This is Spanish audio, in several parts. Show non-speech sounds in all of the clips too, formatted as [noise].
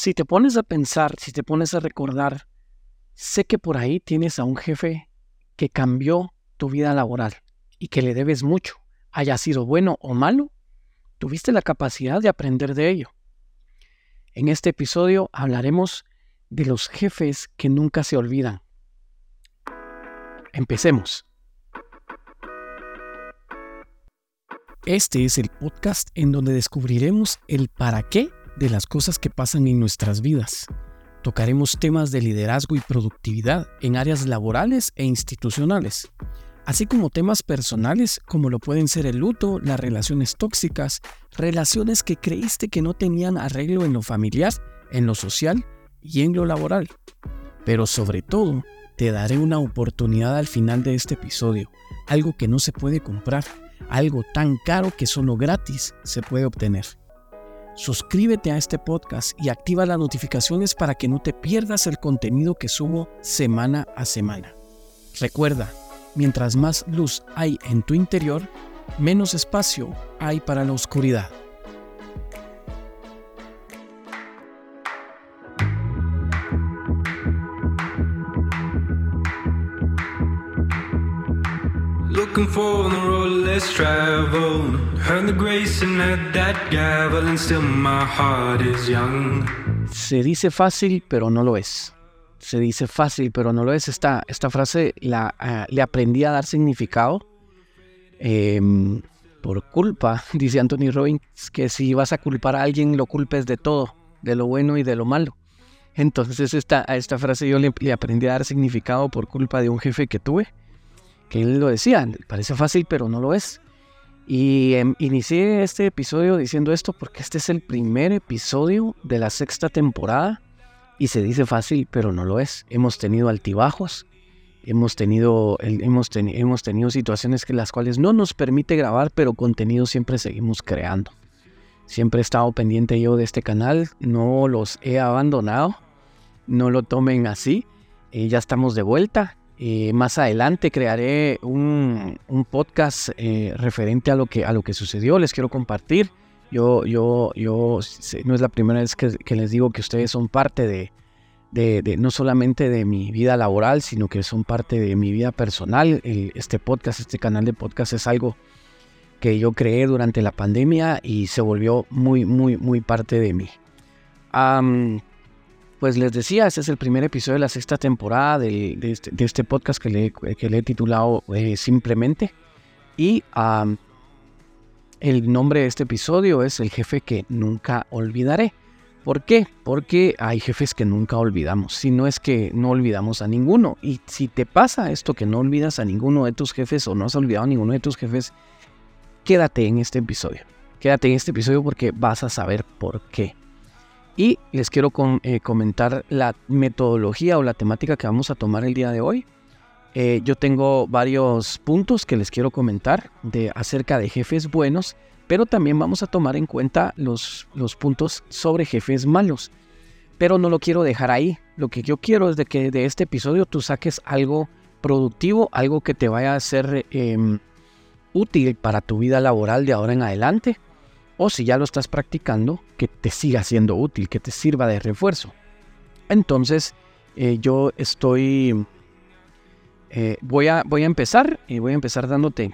Si te pones a pensar, si te pones a recordar, sé que por ahí tienes a un jefe que cambió tu vida laboral y que le debes mucho, haya sido bueno o malo, tuviste la capacidad de aprender de ello. En este episodio hablaremos de los jefes que nunca se olvidan. Empecemos. Este es el podcast en donde descubriremos el para qué de las cosas que pasan en nuestras vidas. Tocaremos temas de liderazgo y productividad en áreas laborales e institucionales, así como temas personales como lo pueden ser el luto, las relaciones tóxicas, relaciones que creíste que no tenían arreglo en lo familiar, en lo social y en lo laboral. Pero sobre todo, te daré una oportunidad al final de este episodio, algo que no se puede comprar, algo tan caro que solo gratis se puede obtener. Suscríbete a este podcast y activa las notificaciones para que no te pierdas el contenido que subo semana a semana. Recuerda, mientras más luz hay en tu interior, menos espacio hay para la oscuridad. Se dice fácil, pero no lo es. Se dice fácil, pero no lo es. Esta, esta frase la, uh, le aprendí a dar significado eh, por culpa, [laughs] dice Anthony Robbins, que si vas a culpar a alguien, lo culpes de todo, de lo bueno y de lo malo. Entonces esta, a esta frase yo le aprendí a dar significado por culpa de un jefe que tuve que él lo decía, parece fácil pero no lo es. Y em, inicié este episodio diciendo esto porque este es el primer episodio de la sexta temporada y se dice fácil pero no lo es. Hemos tenido altibajos, hemos tenido, hemos, hemos tenido situaciones que las cuales no nos permite grabar pero contenido siempre seguimos creando. Siempre he estado pendiente yo de este canal, no los he abandonado, no lo tomen así. Eh, ya estamos de vuelta, eh, más adelante crearé un, podcast eh, referente a lo, que, a lo que sucedió. Les quiero compartir. Yo, yo, yo, no es la primera vez que, les digo que ustedes son parte de, de, no solamente de mi vida laboral, sino que son parte de mi vida personal. este podcast, este canal de podcast es algo que yo creé durante la pandemia y se volvió muy, muy, muy parte de mí. Pues les decía, este es el primer episodio de la sexta temporada de, este, este, podcast que le, que le he titulado eh, Simplemente. Y el nombre de este episodio es El jefe que nunca olvidaré. ¿Por qué? Porque hay jefes que nunca olvidamos. Si no es que no olvidamos a ninguno. Y si te pasa esto que no olvidas a ninguno de tus jefes o no has olvidado a ninguno de tus jefes, quédate en este episodio. Quédate en este episodio porque vas a saber por qué. Y les quiero eh, comentar la metodología o la temática que vamos a tomar el día de hoy. Eh, yo tengo varios puntos que les quiero comentar de, acerca de jefes buenos, pero también vamos a tomar en cuenta los, los puntos sobre jefes malos. Pero no lo quiero dejar ahí. Lo que yo quiero es de que de este episodio tú saques algo productivo, algo que te vaya a ser em, útil para tu vida laboral de ahora en adelante o si ya lo estás practicando, que te siga siendo útil, que te sirva de refuerzo. Entonces, eh, yo estoy, eh, voy, a, voy a empezar y voy a empezar dándote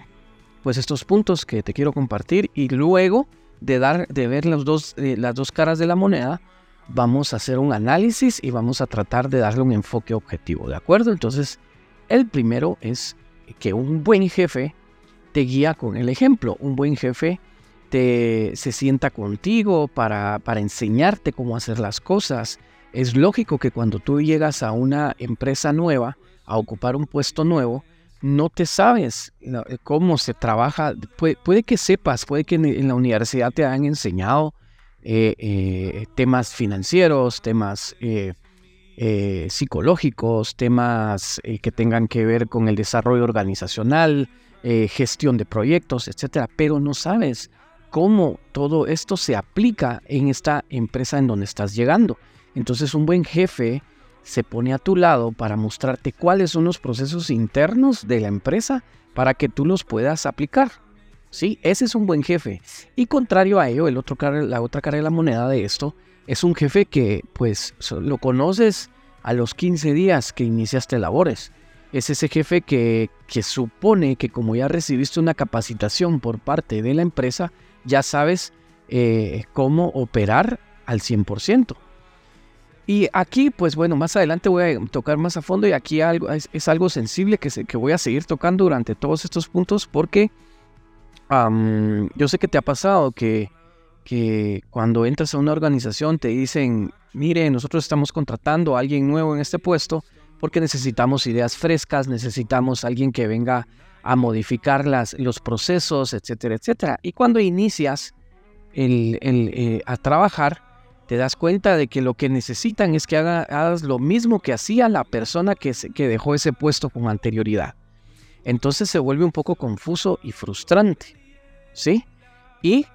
pues estos puntos que te quiero compartir y luego de, dar, de ver dos, eh, las dos caras de la moneda, vamos a hacer un análisis y vamos a tratar de darle un enfoque objetivo, ¿de acuerdo? Entonces, el primero es que un buen jefe te guía con el ejemplo. Un buen jefe se sienta contigo para, para enseñarte cómo hacer las cosas. Es lógico que cuando tú llegas a una empresa nueva, a ocupar un puesto nuevo, no te sabes eh, cómo se trabaja. Puede, que sepas, puede que en, la universidad te hayan enseñado eh, eh, temas financieros, temas psicológicos, temas que tengan que ver con el desarrollo organizacional, gestión de proyectos, etcétera, pero no sabes cómo todo esto se aplica en esta empresa en donde estás llegando. Entonces un buen jefe se pone a tu lado para mostrarte cuáles son los procesos internos de la empresa para que tú los puedas aplicar. ¿sí? Ese es un buen jefe. Y contrario a ello, el otro la otra cara de la moneda de esto es un jefe que pues lo conoces a los 15 días que iniciaste labores. Es ese jefe que, que supone que como ya recibiste una capacitación por parte de la empresa, ya sabes eh, cómo operar al 100%. Y aquí, pues bueno, más adelante voy a tocar más a fondo y aquí algo, es, algo sensible que, que voy a seguir tocando durante todos estos puntos porque yo sé que te ha pasado que, que cuando entras a una organización te dicen, mire, nosotros estamos contratando a alguien nuevo en este puesto porque necesitamos ideas frescas, necesitamos alguien que venga a modificar los procesos, etcétera, etcétera. Y cuando inicias eh, a trabajar, te das cuenta de que lo que necesitan es que hagas lo mismo que hacía la persona que, dejó ese puesto con anterioridad. Entonces se vuelve un poco confuso y frustrante. ¿Sí? Y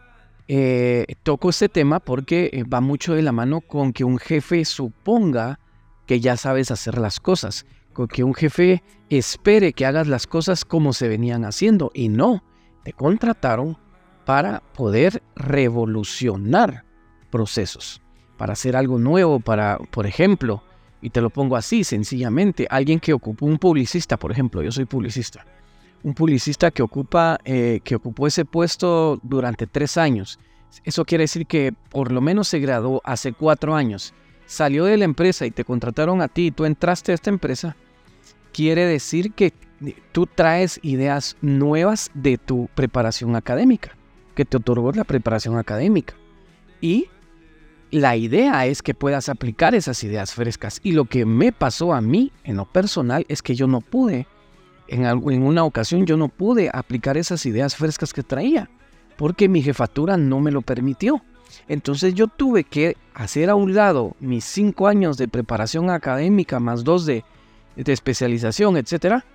eh, toco este tema porque eh, va mucho de la mano con que un jefe suponga que ya sabes hacer las cosas, que un jefe espere que hagas las cosas como se venían haciendo y no, te contrataron para poder revolucionar procesos, para hacer algo nuevo, para, por ejemplo, y te lo pongo así sencillamente, alguien que ocupó un publicista, por ejemplo, yo soy publicista, un publicista que, ocupa, eh, que ocupó ese puesto durante tres años. Eso quiere decir que por lo menos se graduó hace cuatro años, salió de la empresa y te contrataron a ti tú entraste a esta empresa. Quiere decir que tú traes ideas nuevas de tu preparación académica, que te otorgó la preparación académica. Y la idea es que puedas aplicar esas ideas frescas. Y lo que me pasó a mí en lo personal es que yo no pude en, una ocasión yo no pude aplicar esas ideas frescas que traía, porque mi jefatura no me lo permitió. Entonces yo tuve que hacer a un lado mis cinco años de preparación académica más dos de, especialización, etcétera,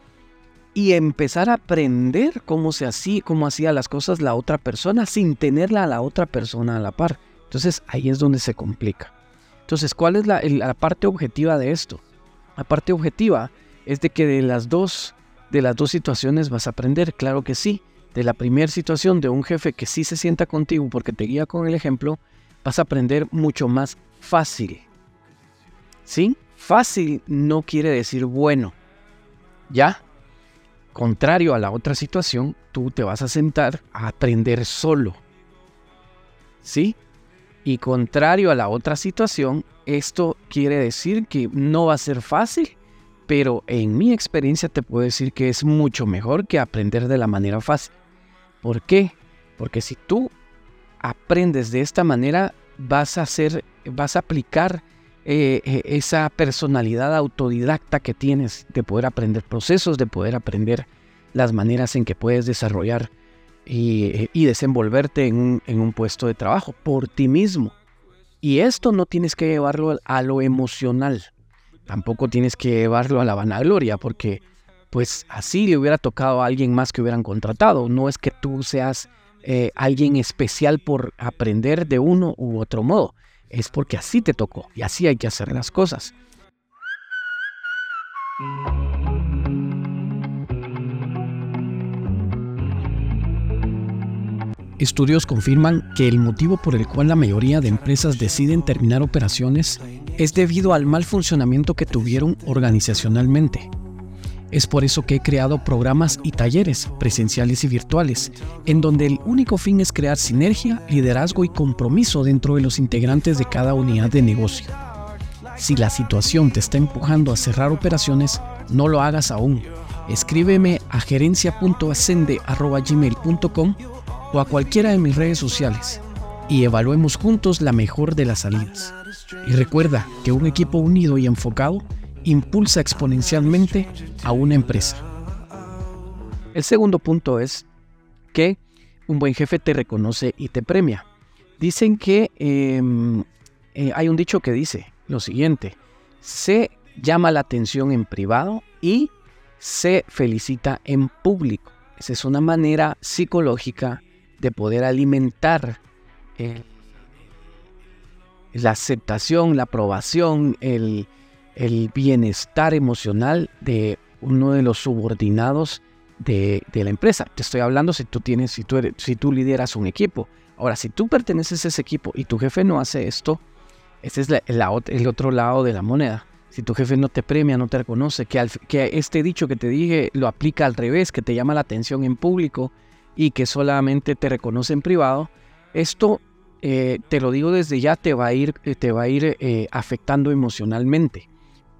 y empezar a aprender cómo se hacía, cómo hacía las cosas la otra persona sin tenerla a la otra persona a la par. Entonces ahí es donde se complica. Entonces, ¿cuál es la, la parte objetiva de esto? La parte objetiva es de que de las dos de las dos situaciones vas a aprender, claro que sí. De la primera situación de un jefe que sí se sienta contigo porque te guía con el ejemplo, vas a aprender mucho más fácil. ¿Sí? Fácil no quiere decir bueno. ¿Ya? Contrario a la otra situación, tú te vas a sentar a aprender solo. ¿Sí? Y contrario a la otra situación, esto quiere decir que no va a ser fácil, pero en mi experiencia te puedo decir que es mucho mejor que aprender de la manera fácil. ¿Por qué? Porque si tú aprendes de esta manera, vas a hacer, vas a aplicar eh, eh, esa personalidad autodidacta que tienes de poder aprender procesos, de poder aprender las maneras en que puedes desarrollar y, desenvolverte en un, en un puesto de trabajo por ti mismo. Y esto no tienes que llevarlo a lo emocional tampoco tienes que llevarlo a la vanagloria, porque pues así le hubiera tocado a alguien más que hubieran contratado. No es que tú seas eh, alguien especial por aprender de uno u otro modo. Es porque así te tocó y así hay que hacer las cosas. Estudios confirman que el motivo por el cual la mayoría de empresas deciden terminar operaciones es debido al mal funcionamiento que tuvieron organizacionalmente. Es por eso que he creado programas y talleres presenciales y virtuales, en donde el único fin es crear sinergia, liderazgo y compromiso dentro de los integrantes de cada unidad de negocio. Si la situación te está empujando a cerrar operaciones, no lo hagas aún. Escríbeme a gerencia.ascende.gmail.com o a cualquiera de mis redes sociales y evaluemos juntos la mejor de las salidas. Y recuerda que un equipo unido y enfocado impulsa exponencialmente a una empresa. El segundo punto es que un buen jefe te reconoce y te premia. Dicen que em, eh, hay un dicho que dice lo siguiente, se llama la atención en privado y se felicita en público. Esa es una manera psicológica de poder alimentar la aceptación, la aprobación, el, el bienestar emocional de uno de los subordinados de, la empresa. Te estoy hablando si tú tienes, si tú, eres, si tú lideras un equipo. Ahora, si tú perteneces a ese equipo y tu jefe no hace esto, ese es el otro lado de la moneda. Si tu jefe no te premia, no te reconoce, que, que este dicho que te dije lo aplica al revés, que te llama la atención en público y que solamente te reconoce en privado, esto eh, te lo digo desde ya, te va a ir, te va a ir eh, afectando emocionalmente.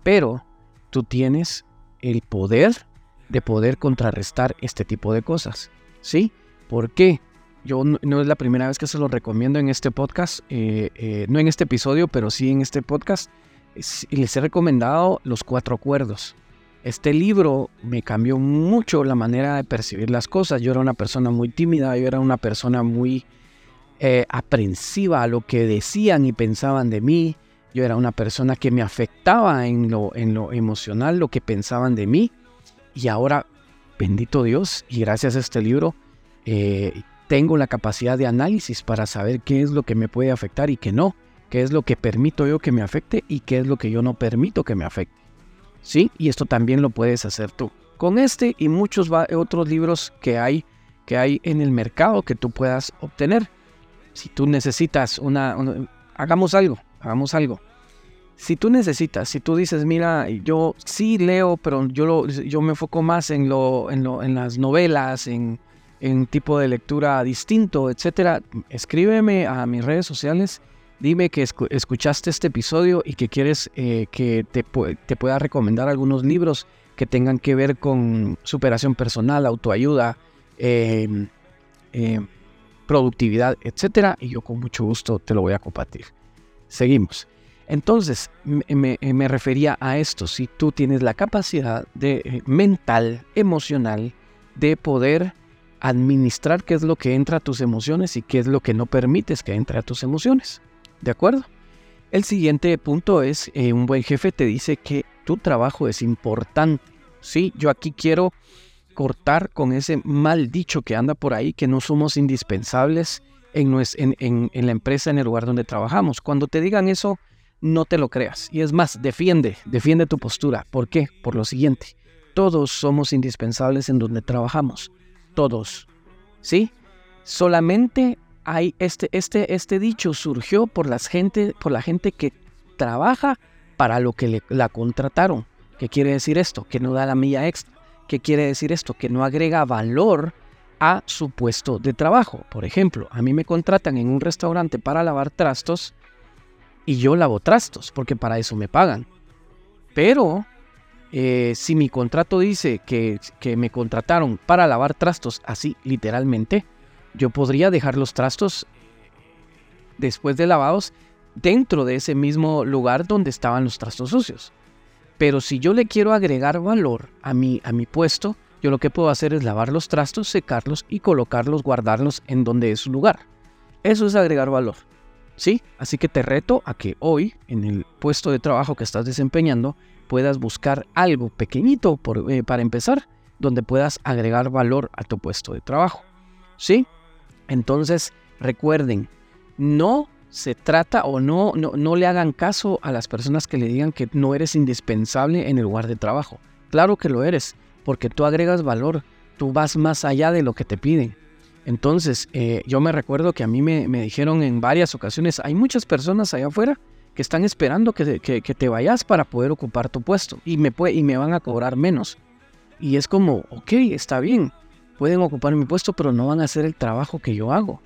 Pero tú tienes el poder de poder contrarrestar este tipo de cosas. ¿Sí? ¿Por qué? Yo no, es la primera vez que se lo recomiendo en este podcast, no en este episodio, pero sí en este podcast. les he recomendado Los Cuatro Acuerdos. Este libro me cambió mucho la manera de percibir las cosas. Yo era una persona muy tímida, yo era una persona muy eh, aprensiva a lo que decían y pensaban de mí. Yo era una persona que me afectaba en lo, en lo emocional, lo que pensaban de mí. Y ahora, bendito Dios, y gracias a este libro, eh, tengo la capacidad de análisis para saber qué es lo que me puede afectar y qué no. Qué es lo que permito yo que me afecte y qué es lo que yo no permito que me afecte. ¿Sí? Y esto también lo puedes hacer tú. Con este y muchos otros libros que hay, que hay en el mercado que tú puedas obtener si tú necesitas una, hagamos algo, hagamos algo. Si tú necesitas, si tú dices, mira, yo sí leo, pero yo, lo, yo me enfoco más en, lo, en, lo, en las novelas, en, en tipo de lectura distinto, etcétera, escríbeme a mis redes sociales. Dime que escuchaste este episodio y que quieres eh, que te, te, pueda recomendar algunos libros que tengan que ver con superación personal, autoayuda, eh, eh, productividad, etcétera, y yo con mucho gusto te lo voy a compartir. Seguimos. Entonces, me, refería a esto, si tú tienes la capacidad de, eh, mental, emocional, de poder administrar qué es lo que entra a tus emociones y qué es lo que no permites que entre a tus emociones. ¿De acuerdo? El siguiente punto es, eh, un buen jefe te dice que tu trabajo es importante. Sí, yo aquí quiero cortar con ese mal dicho que anda por ahí, que no somos indispensables en, en, la empresa, en el lugar donde trabajamos. Cuando te digan eso, no te lo creas. Y es más, defiende, defiende tu postura. ¿Por qué? Por lo siguiente. Todos somos indispensables en donde trabajamos. Todos. ¿Sí? Solamente hay este, este, este dicho surgió por, las gente, por la gente que trabaja para lo que la contrataron. ¿Qué quiere decir esto? Que no da la milla extra. ¿Qué quiere decir esto? Que no agrega valor a su puesto de trabajo. Por ejemplo, a mí me contratan en un restaurante para lavar trastos y yo lavo trastos porque para eso me pagan. Pero eh, si mi contrato dice que, que me contrataron para lavar trastos así literalmente, yo podría dejar los trastos después de lavados dentro de ese mismo lugar donde estaban los trastos sucios. Pero si yo le quiero agregar valor a mi, a mi puesto, yo lo que puedo hacer es lavar los trastos, secarlos y colocarlos, guardarlos en donde es su lugar. Eso es agregar valor. ¿Sí? Así que te reto a que hoy, en el puesto de trabajo que estás desempeñando, puedas buscar algo pequeñito eh, para empezar, donde puedas agregar valor a tu puesto de trabajo. ¿Sí? Entonces, recuerden, no se trata o no, no, no le hagan caso a las personas que le digan que no eres indispensable en el lugar de trabajo. Claro que lo eres, porque tú agregas valor, tú vas más allá de lo que te piden. Entonces, eh, yo me recuerdo que a mí me, dijeron en varias ocasiones, hay muchas personas allá afuera que están esperando que, que, te vayas para poder ocupar tu puesto y me, y me van a cobrar menos. Y es como, ok, está bien, pueden ocupar mi puesto, pero no van a hacer el trabajo que yo hago.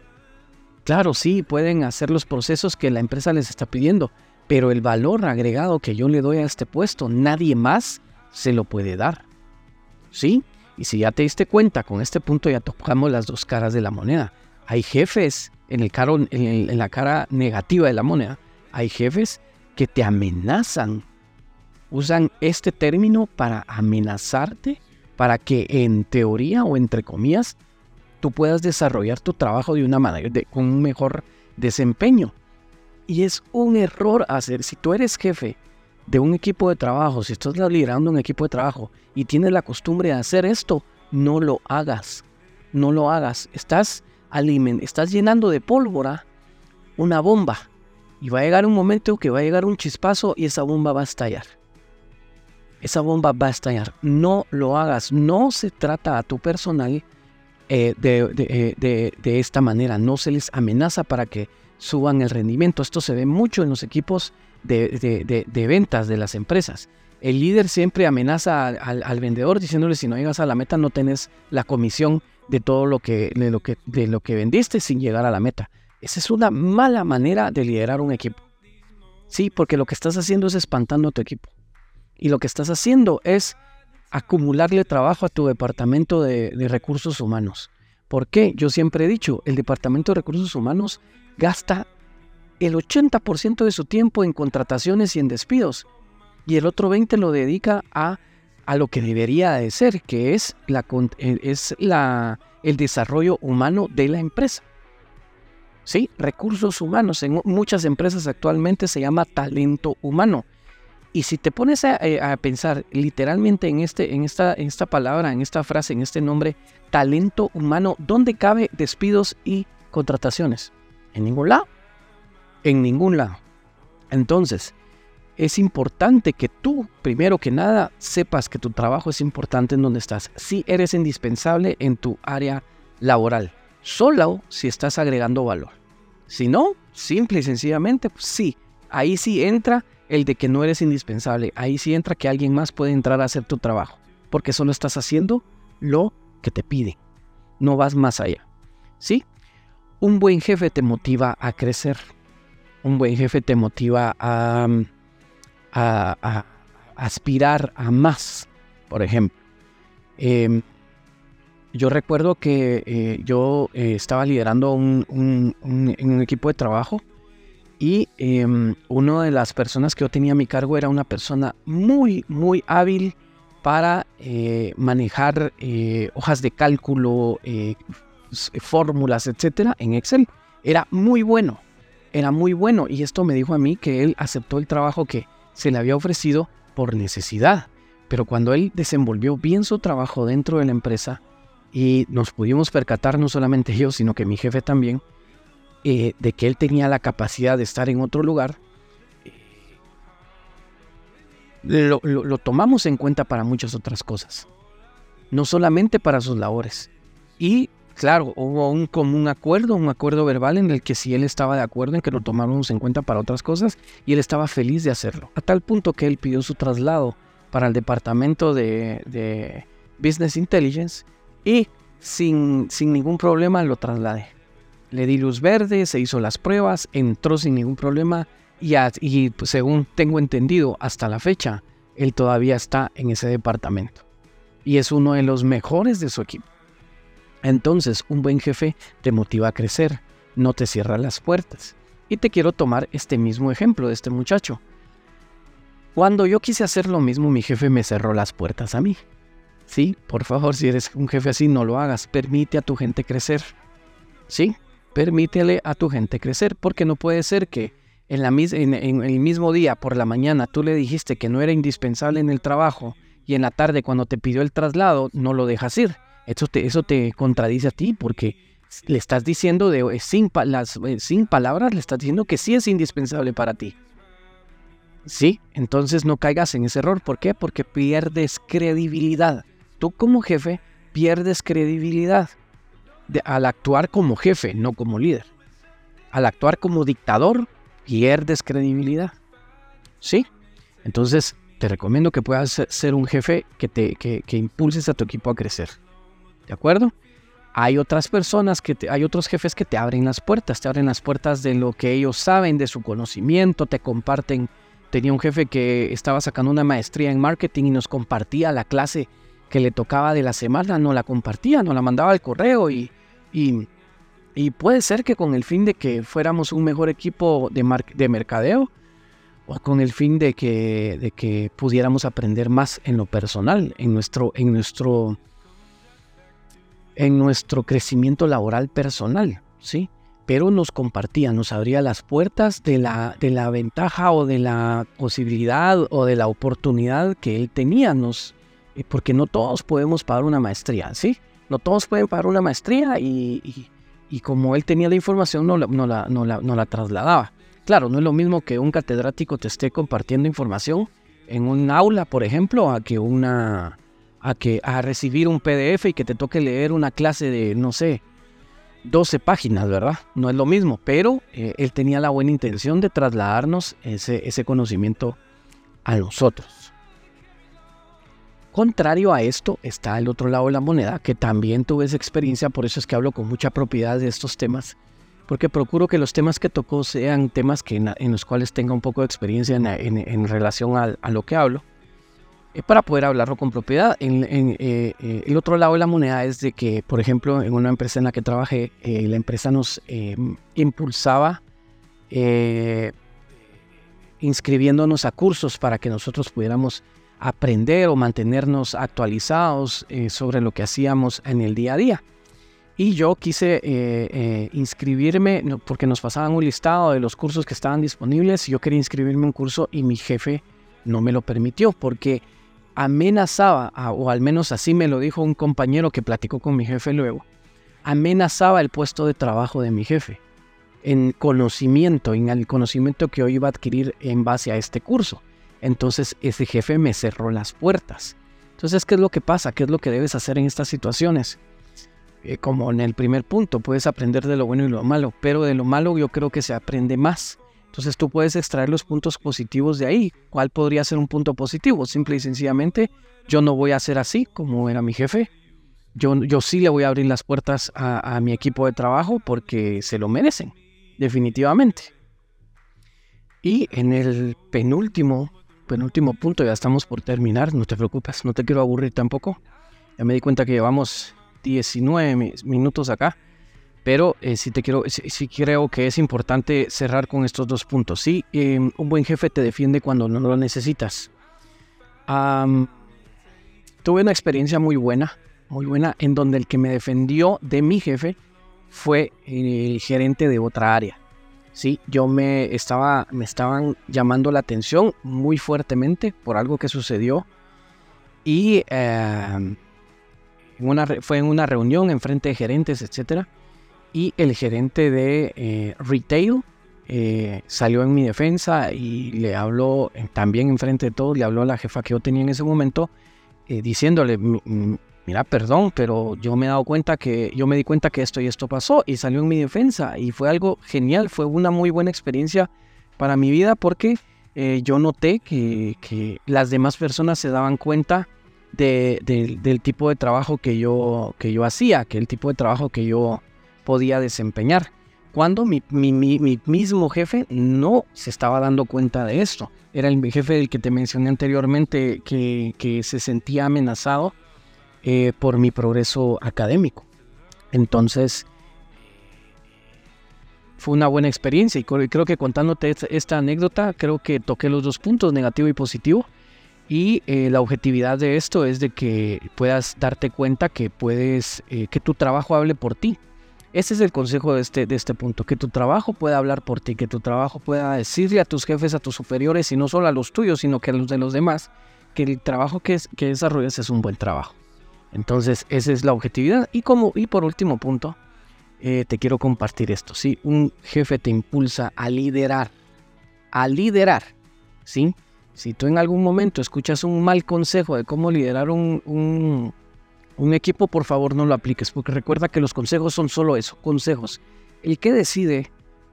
Claro, sí, pueden hacer los procesos que la empresa les está pidiendo, pero el valor agregado que yo le doy a este puesto, nadie más se lo puede dar. ¿Sí? Y si ya te diste cuenta, con este punto ya tocamos las dos caras de la moneda. Hay jefes en, el caro, en, la cara negativa de la moneda. Hay jefes que te amenazan. Usan este término para amenazarte, para que en teoría o entre comillas tú puedas desarrollar tu trabajo de una manera, con un mejor desempeño. Y es un error hacer, si tú eres jefe de un equipo de trabajo, si estás liderando un equipo de trabajo y tienes la costumbre de hacer esto, no lo hagas. No lo hagas. Estás, estás llenando de pólvora una bomba. Y va a llegar un momento que va a llegar un chispazo y esa bomba va a estallar. esa bomba va a estallar. No lo hagas. No se trata a tu personal eh, eh, de, esta manera. No se les amenaza para que suban el rendimiento. Esto se ve mucho en los equipos de, ventas de las empresas. El líder siempre amenaza al, vendedor diciéndole si no llegas a la meta no tenés la comisión de todo lo que, de lo que, de lo que vendiste sin llegar a la meta. Esa es una mala manera de liderar un equipo. Sí, porque lo que estás haciendo es espantando a tu equipo. Y lo que estás haciendo es acumularle trabajo a tu departamento de, recursos humanos. ¿Por qué? Yo siempre he dicho, el departamento de recursos humanos gasta el 80% de su tiempo en contrataciones y en despidos. Y el otro 20% lo dedica a, a lo que debería de ser, que es, la, eh, es la, el desarrollo humano de la empresa. ¿Sí? Recursos humanos. En muchas empresas actualmente se llama talento humano. Y si te pones eh, a, pensar literalmente en, este, en, esta, en esta palabra, en esta frase, en este nombre, talento humano, ¿dónde cabe despidos y contrataciones? En ningún lado. En ningún lado. Entonces, es importante que tú, primero que nada, sepas que tu trabajo es importante en donde estás. Si eres indispensable en tu área laboral. Solo si estás agregando valor. Si no, simple y sencillamente, pues sí. Ahí sí entra el de que no eres indispensable. Ahí sí entra que alguien más puede entrar a hacer tu trabajo, porque solo estás haciendo lo que te pide. No vas más allá. ¿Sí? Un buen jefe te motiva a crecer. Un buen jefe te motiva a, aspirar a más, por ejemplo. Em, yo recuerdo que eh, yo eh, estaba liderando un, un, equipo de trabajo y em, una de las personas que yo tenía a mi cargo era una persona muy, muy hábil para eh, manejar hojas de cálculo, fórmulas, etcétera, en Excel. Era muy bueno, era muy bueno. Y esto me dijo a mí que él aceptó el trabajo que se le había ofrecido por necesidad. Pero cuando él desenvolvió bien su trabajo dentro de la empresa y nos pudimos percatar, no solamente yo, sino que mi jefe también, eh, de que él tenía la capacidad de estar en otro lugar, eh, lo, tomamos en cuenta para muchas otras cosas, no solamente para sus labores. Y claro, hubo un común acuerdo, un acuerdo verbal en el que si él estaba de acuerdo en que lo tomáramos en cuenta para otras cosas y él estaba feliz de hacerlo, a tal punto que él pidió su traslado para el departamento de, Business Intelligence y sin, sin ningún problema lo trasladé. Le di luz verde, se hizo las pruebas, entró sin ningún problema y, pues, según tengo entendido hasta la fecha, él todavía está en ese departamento. Y es uno de los mejores de su equipo. Entonces, un buen jefe te motiva a crecer, no te cierra las puertas. Y te quiero tomar este mismo ejemplo de este muchacho. Cuando yo quise hacer lo mismo, mi jefe me cerró las puertas a mí. Sí, por favor, si eres un jefe así, no lo hagas. Permite a tu gente crecer. Sí, Permítele a tu gente crecer, porque no puede ser que en, en, el mismo día, por la mañana, tú le dijiste que no era indispensable en el trabajo y en la tarde, cuando te pidió el traslado, no lo dejas ir. Eso te, eso te contradice a ti, porque le estás diciendo de, eh, sin, eh, sin palabras, le estás diciendo que sí es indispensable para ti. Sí, entonces no caigas en ese error. ¿Por qué? Porque pierdes credibilidad. Tú como jefe pierdes credibilidad al actuar como jefe, no como líder. Al actuar como dictador, pierdes credibilidad. ¿Sí? Entonces, te recomiendo que puedas ser un jefe que, te, que, impulses a tu equipo a crecer. ¿De acuerdo? Hay otras personas que hay otros jefes que te abren las puertas, te abren las puertas de lo que ellos saben, de su conocimiento, te comparten. Tenía un jefe que estaba sacando una maestría en marketing y nos compartía la clase que le tocaba de la semana, no la compartía, nos la mandaba al correo y, y, puede ser que con el fin de que fuéramos un mejor equipo de, de mercadeo o con el fin de que, de que pudiéramos aprender más en lo personal, en nuestro, en nuestro, en nuestro crecimiento laboral personal, ¿sí? Pero nos compartía, nos abría las puertas de la, de la ventaja o de la posibilidad o de la oportunidad que él tenía, nos, eh, porque no todos podemos pagar una maestría, ¿sí? No todos pueden pagar una maestría y, como él tenía la información no la, no, la, no, la, trasladaba. Claro, no es lo mismo que un catedrático te esté compartiendo información en un aula, por ejemplo, a que una a que a recibir un PDF y que te toque leer una clase de no sé 12 páginas, ¿verdad? No es lo mismo, pero eh, él tenía la buena intención de trasladarnos ese, ese conocimiento a nosotros. Contrario a esto está el otro lado de la moneda, que también tuve esa experiencia, por eso es que hablo con mucha propiedad de estos temas, porque procuro que los temas que tocó sean temas que en, los cuales tenga un poco de experiencia en, relación a, lo que hablo, eh, para poder hablarlo con propiedad. En, eh, eh, el otro lado de la moneda es de que, por ejemplo, en una empresa en la que trabajé, la empresa nos impulsaba inscribiéndonos a cursos para que nosotros pudiéramos aprender o mantenernos actualizados sobre lo que hacíamos en el día a día. Y yo quise eh, eh, inscribirme porque nos pasaban un listado de los cursos que estaban disponibles. Yo quería inscribirme en un curso y mi jefe no me lo permitió porque amenazaba, o al menos así me lo dijo un compañero que platicó con mi jefe luego, amenazaba el puesto de trabajo de mi jefe en conocimiento, en el conocimiento que yo iba a adquirir en base a este curso. Entonces ese jefe me cerró las puertas. Entonces, ¿qué es lo que pasa? ¿Qué es lo que debes hacer en estas situaciones? Eh, como en el primer punto, puedes aprender de lo bueno y lo malo, pero de lo malo yo creo que se aprende más. Entonces tú puedes extraer los puntos positivos de ahí. ¿Cuál podría ser un punto positivo? Simple y sencillamente, yo no voy a ser así como era mi jefe. Yo, yo sí le voy a abrir las puertas a, a mi equipo de trabajo porque se lo merecen, definitivamente. Y en el penúltimo, penúltimo punto, ya estamos por terminar, no te preocupes, no te quiero aburrir tampoco. Ya me di cuenta que llevamos 19 minutos acá, pero eh, si te quiero, si, creo que es importante cerrar con estos dos puntos. Sí, em, un buen jefe te defiende cuando no lo necesitas. tuve una experiencia muy buena, muy buena, en donde el que me defendió de mi jefe fue el gerente de otra área. Sí, yo me estaba, me estaban llamando la atención muy fuertemente por algo que sucedió y em, fue en una reunión en frente de gerentes, etc. Y el gerente de eh, retail eh, salió en mi defensa y le habló eh, también en frente de todos, le habló a la jefa que yo tenía en ese momento, diciéndole, mira, perdón, pero yo me he dado cuenta que, yo me di cuenta que esto y esto pasó y salió en mi defensa y fue algo genial, fue una muy buena experiencia para mi vida porque yo noté que, que las demás personas se daban cuenta del tipo de trabajo que yo, que yo hacía, que el tipo de trabajo que yo podía desempeñar. Cuando mi, mismo jefe no se estaba dando cuenta de esto. Era el jefe del que te mencioné anteriormente que, se sentía amenazado eh, por mi progreso académico. Entonces, fue una buena experiencia y creo que contándote esta anécdota, creo que toqué los dos puntos, negativo y positivo. Y eh, la objetividad de esto es de que puedas darte cuenta que puedes, eh, que tu trabajo hable por ti. Ese es el consejo de este, de este punto, que tu trabajo pueda hablar por ti, que tu trabajo pueda decirle a tus jefes, a tus superiores, y no solo a los tuyos, sino que a los de los demás, que el trabajo que, que desarrollas es un buen trabajo. Entonces, esa es la objetividad. Y, como, y por último punto, eh, te quiero compartir esto. Si un jefe te impulsa a liderar, a liderar, ¿sí? Si tú en algún momento escuchas un mal consejo de cómo liderar un, equipo, por favor no lo apliques, porque recuerda que los consejos son solo eso, consejos. El que decide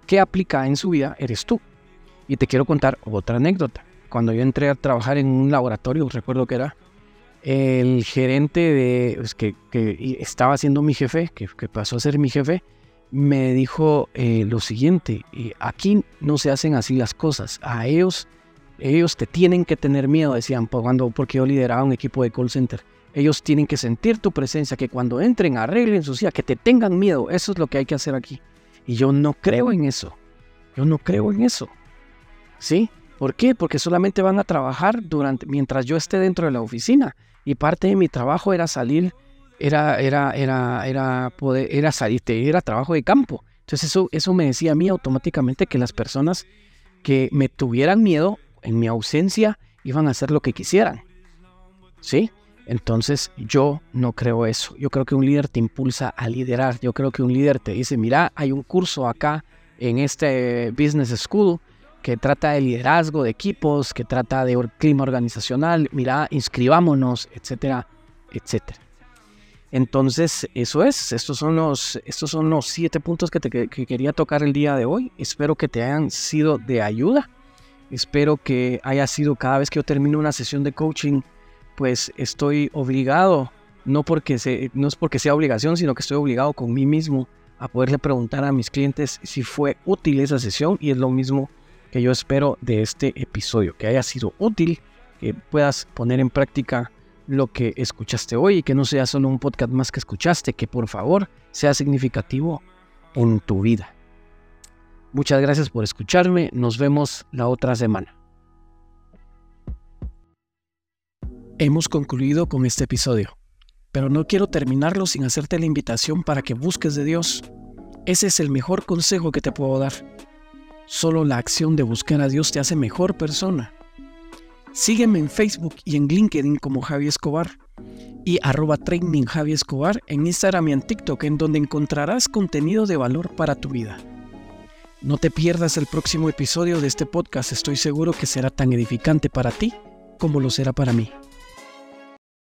qué aplica en su vida eres tú. Y te quiero contar otra anécdota. Cuando yo entré a trabajar en un laboratorio, recuerdo que era el gerente de, pues, que, estaba siendo mi jefe, que, pasó a ser mi jefe, me dijo eh, lo siguiente, aquí no se hacen así las cosas, a ellos ellos te tienen que tener miedo, decían, cuando, porque yo lideraba un equipo de call center. Ellos tienen que sentir tu presencia, que cuando entren arreglen su silla, que te tengan miedo. Eso es lo que hay que hacer aquí. Y yo no creo en eso. Yo no creo en eso. ¿Sí? ¿Por qué? Porque solamente van a trabajar durante, mientras yo esté dentro de la oficina. Y parte de mi trabajo era salir, era, era, era, era poder, era salir, era trabajo de campo. Entonces eso, eso me decía a mí automáticamente que las personas que me tuvieran miedo en mi ausencia iban a hacer lo que quisieran. ¿Sí? Entonces yo no creo eso. Yo creo que un líder te impulsa a liderar. Yo creo que un líder te dice, mira, hay un curso acá en este Business School que trata de liderazgo de equipos, que trata de clima organizacional, mira, inscribámonos, etcétera, etcétera. Entonces, eso es, estos son los, estos son los siete puntos que, te, que quería tocar el día de hoy. Espero que te hayan sido de ayuda. Espero que haya sido cada vez que yo termino una sesión de coaching, pues estoy obligado, no, porque no es porque sea obligación, sino que estoy obligado con mí mismo a poderle preguntar a mis clientes si fue útil esa sesión y es lo mismo que yo espero de este episodio, que haya sido útil, que puedas poner en práctica lo que escuchaste hoy y que no sea solo un podcast más que escuchaste, que por favor sea significativo en tu vida. Muchas gracias por escucharme, nos vemos la otra semana. Hemos concluido con este episodio, pero no quiero terminarlo sin hacerte la invitación para que busques de Dios. Ese es el mejor consejo que te puedo dar. Solo la acción de buscar a Dios te hace mejor persona. Sígueme en Facebook y en LinkedIn como Javi Escobar y arroba training Javi Escobar en Instagram y en TikTok en donde encontrarás contenido de valor para tu vida. No te pierdas el próximo episodio de este podcast, estoy seguro que será tan edificante para ti como lo será para mí.